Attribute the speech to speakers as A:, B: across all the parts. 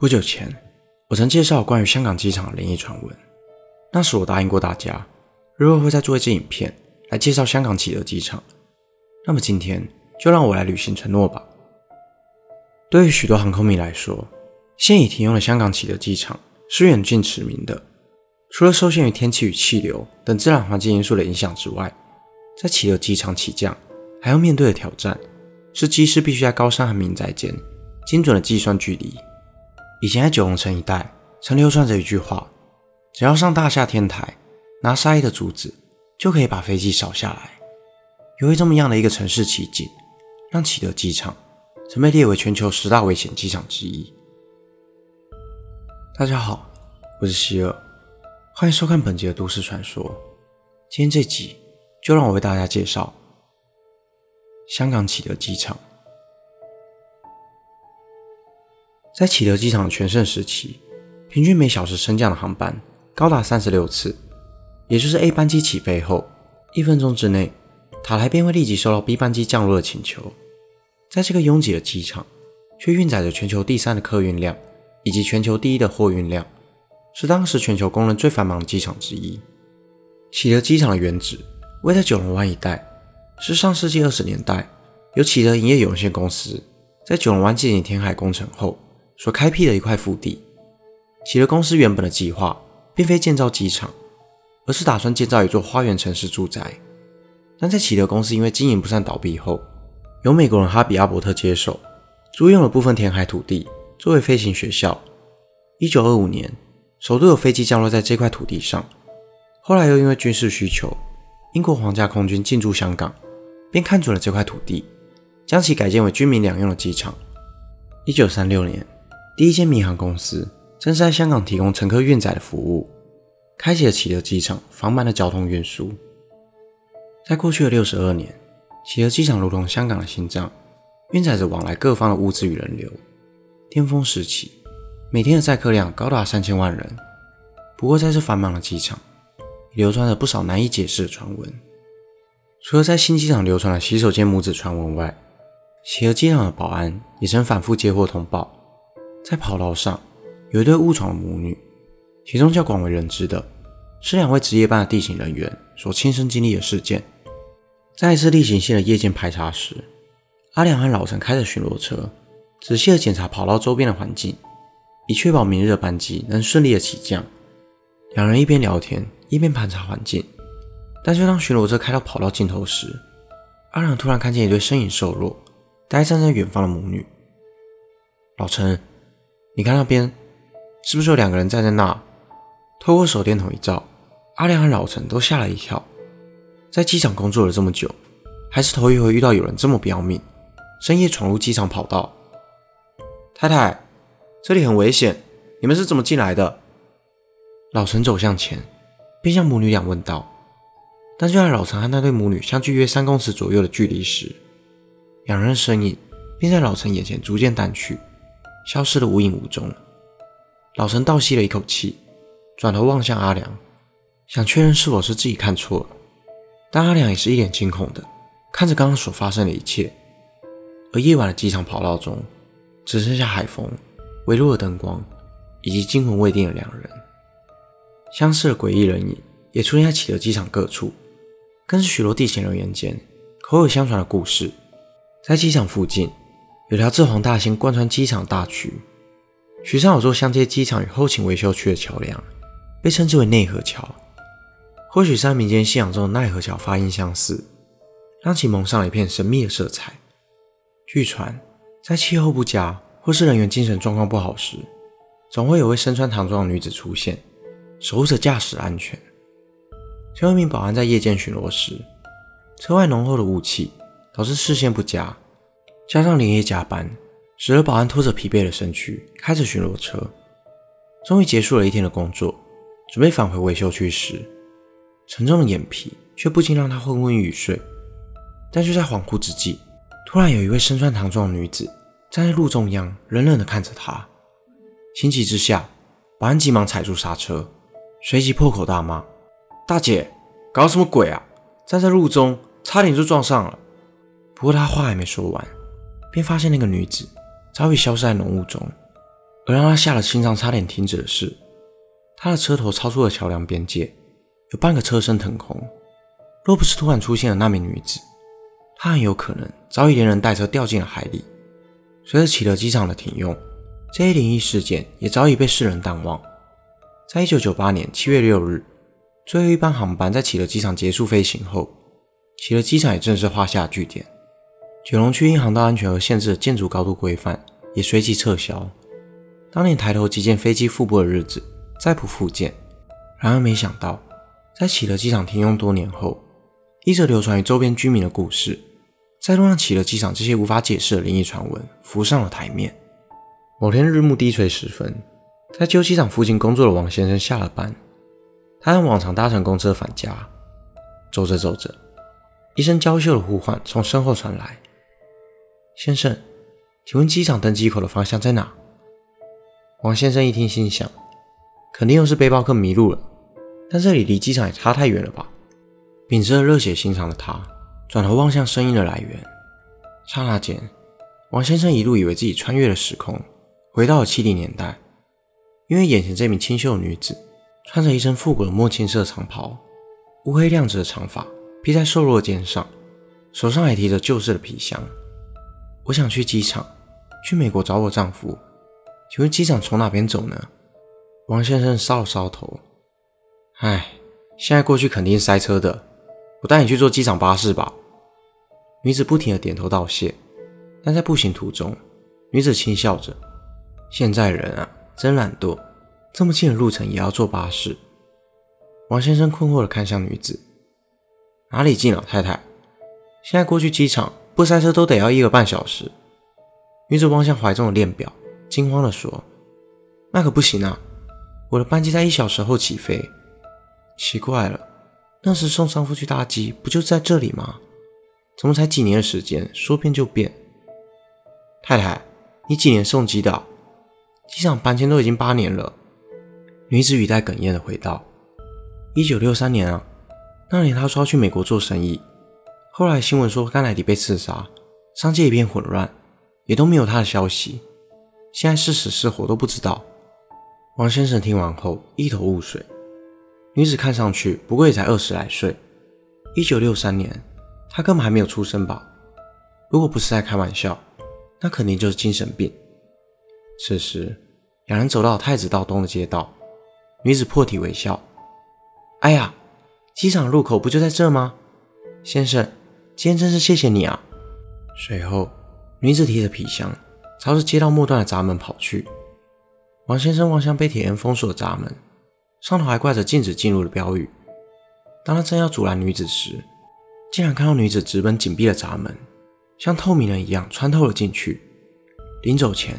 A: 不久前，我曾介绍关于香港机场的灵异传闻。那时我答应过大家，日后会再做一支影片来介绍香港启德机场。那么今天就让我来履行承诺吧。对于许多航空迷来说，现已停用的香港启德机场是远近驰名的。除了受限于天气与气流等自然环境因素的影响之外，在启德机场起降还要面对的挑战，是机师必须在高山和民宅间精准的计算距离。以前在九龙城一带，曾流传着一句话：只要上大厦天台，拿沙一的竹子，就可以把飞机扫下来。由于这么样的一个城市奇景，让启德机场曾被列为全球十大危险机场之一。大家好，我是希尔，欢迎收看本集的都市传说。今天这集就让我为大家介绍香港启德机场。在启德机场全盛时期，平均每小时升降的航班高达三十六次，也就是 A 班机起飞后一分钟之内，塔台便会立即收到 B 班机降落的请求。在这个拥挤的机场，却运载着全球第三的客运量以及全球第一的货运量，是当时全球公认最繁忙的机场之一。启德机场的原址位在九龙湾一带，是上世纪二十年代由启德营业有限公司在九龙湾进行填海工程后所开辟的一块腹地。启德公司原本的计划并非建造机场，而是打算建造一座花园城市住宅。但在启德公司因为经营不善倒闭后，由美国人哈比阿伯特接手，租用了部分填海土地作为飞行学校。一九二五年，首度有飞机降落在这块土地上。后来又因为军事需求，英国皇家空军进驻香港，便看准了这块土地，将其改建为军民两用的机场。一九三六年，第一间民航公司正是在香港提供乘客运载的服务，开启了启德机场繁忙的交通运输。在过去的六十二年，启德机场如同香港的心脏，运载着往来各方的物资与人流。巅峰时期，每天的载客量高达三千万人。不过，在这繁忙的机场，流传着不少难以解释的传闻。除了在新机场流传的洗手间母子传闻外，企鹅机场的保安也曾反复接获通报，在跑道上有一对误闯的母女，其中较广为人知的是两位值夜班的地勤人员所亲身经历的事件。在一次例行性的夜间排查时，阿良和老陈开着巡逻车，仔细地检查跑道周边的环境，以确保明日的班机能顺利的起降。两人一边聊天。一边盘查环境，但就当巡逻车开到跑道尽头时，阿良突然看见一对身影瘦弱、呆站在远方的母女。老陈，你看那边，是不是有两个人站在那？透过手电筒一照，阿良和老陈都吓了一跳。在机场工作了这么久，还是头一回遇到有人这么不要命，深夜闯入机场跑道。太太，这里很危险，你们是怎么进来的？老陈走向前。便向母女俩问道，但就在老陈和那对母女相距约三公尺左右的距离时，两人的身影便在老陈眼前逐渐淡去，消失得无影无踪。老陈倒吸了一口气，转头望向阿良，想确认是否是自己看错了。但阿良也是一脸惊恐的看着刚刚所发生的一切。而夜晚的机场跑道中，只剩下海风、微弱的灯光以及惊魂未定的两人。相似的诡异人影也出现在启德机场各处，更是许多地勤人员间口耳相传的故事。在机场附近，有条自黄大仙贯穿机场大渠，渠上有座相接机场与后勤维修区的桥梁，被称之为内河桥。或许是和民间信仰中的奈何桥发音相似，让其蒙上了一片神秘的色彩。据传，在气候不佳或是人员精神状况不好时，总会有位身穿唐装的女子出现。守护着驾驶安全。最后一名保安在夜间巡逻时，车外浓厚的雾气导致视线不佳，加上连夜加班，使得保安拖着疲惫的身躯开着巡逻车。终于结束了一天的工作，准备返回维修区时，沉重的眼皮却不禁让他昏昏欲睡。但就在恍惚之际，突然有一位身穿唐装的女子站在路中央，冷冷地看着他。情急之下，保安急忙踩住刹车。随即破口大骂：“大姐，搞什么鬼啊！站在路中，差点就撞上了。”不过他话还没说完，便发现那个女子早已消失在浓雾中。而让他吓得心脏差点停止的是，他的车头超出了桥梁边界，有半个车身腾空。若不是突然出现的那名女子，他很有可能早已连人带车掉进了海里。随着启德机场的停用，这一灵异事件也早已被世人淡忘。在一九九八年七月六日，最后一班航班在启德机场结束飞行后，启德机场也正式画下句点。九龙区因航道安全而限制建筑高度规范也随即撤销。当年抬头即见飞机腹部的日子再不复见。然而没想到，在启德机场停用多年后，一则流传于周边居民的故事，再度让启德机场这些无法解释的灵异传闻浮上了台面。某天日暮低垂时分。在旧机场附近工作的王先生下了班，他按往常搭乘公车返家。走着走着，一声娇羞的呼唤从身后传来：“先生，请问机场登机口的方向在哪？”王先生一听，心想：肯定又是背包客迷路了。但这里离机场也差太远了吧？秉持着热血心肠的他，转头望向声音的来源。刹那间，王先生一度以为自己穿越了时空，回到了七零年代。因为眼前这名清秀的女子，穿着一身复古的墨青色长袍，乌黑亮直的长发披在瘦弱肩上，手上还提着旧式的皮箱。我想去机场，去美国找我丈夫。请问机场从哪边走呢？王先生搔了搔头，唉，现在过去肯定塞车的。我带你去坐机场巴士吧。女子不停地点头道谢，但在步行途中，女子轻笑着：“现在人啊。”真懒惰，这么近的路程也要坐巴士。王先生困惑地看向女子：“哪里近，老太太？现在过去机场不塞车都得要一个半小时。”女子望向怀中的链表，惊慌地说：“那可不行啊！我的班机在一小时后起飞。奇怪了，那时送丈夫去搭机不就在这里吗？怎么才几年的时间，说变就变？太太，你几年送机的？”机场搬迁都已经八年了，女子语带哽咽的回道：“一九六三年啊，那年她说要去美国做生意，后来新闻说甘乃迪被刺杀，商界一片混乱，也都没有他的消息。现在是死是活都不知道。”王先生听完后一头雾水。女子看上去不过也才二十来岁，一九六三年，她根本还没有出生吧？如果不是在开玩笑，那肯定就是精神病。此时，两人走到太子道东的街道，女子破涕为笑：“哎呀，机场入口不就在这吗？先生，今天真是谢谢你啊！”随后，女子提着皮箱，朝着街道末端的闸门跑去。王先生望向被铁链封锁的闸门，上头还挂着禁止进入的标语。当他正要阻拦女子时，竟然看到女子直奔紧闭的闸门，像透明人一样穿透了进去。临走前，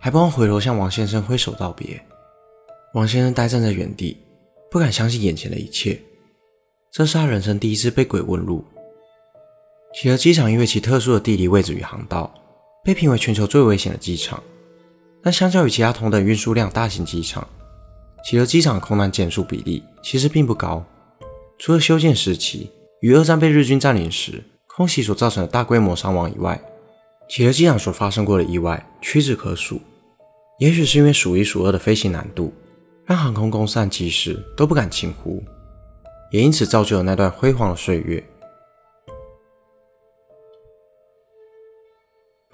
A: 还不忘回头向王先生挥手道别。王先生呆站在原地，不敢相信眼前的一切。这是他人生第一次被鬼问路。企鹅机场因为其特殊的地理位置与航道，被评为全球最危险的机场。但相较于其他同等运输量大型机场，企鹅机场空难件数比例其实并不高。除了修建时期与二战被日军占领时空袭所造成的大规模伤亡以外，企鹅机场所发生过的意外屈指可数。也许是因为数一数二的飞行难度，让航空公司和机师都不敢轻忽，也因此造就了那段辉煌的岁月。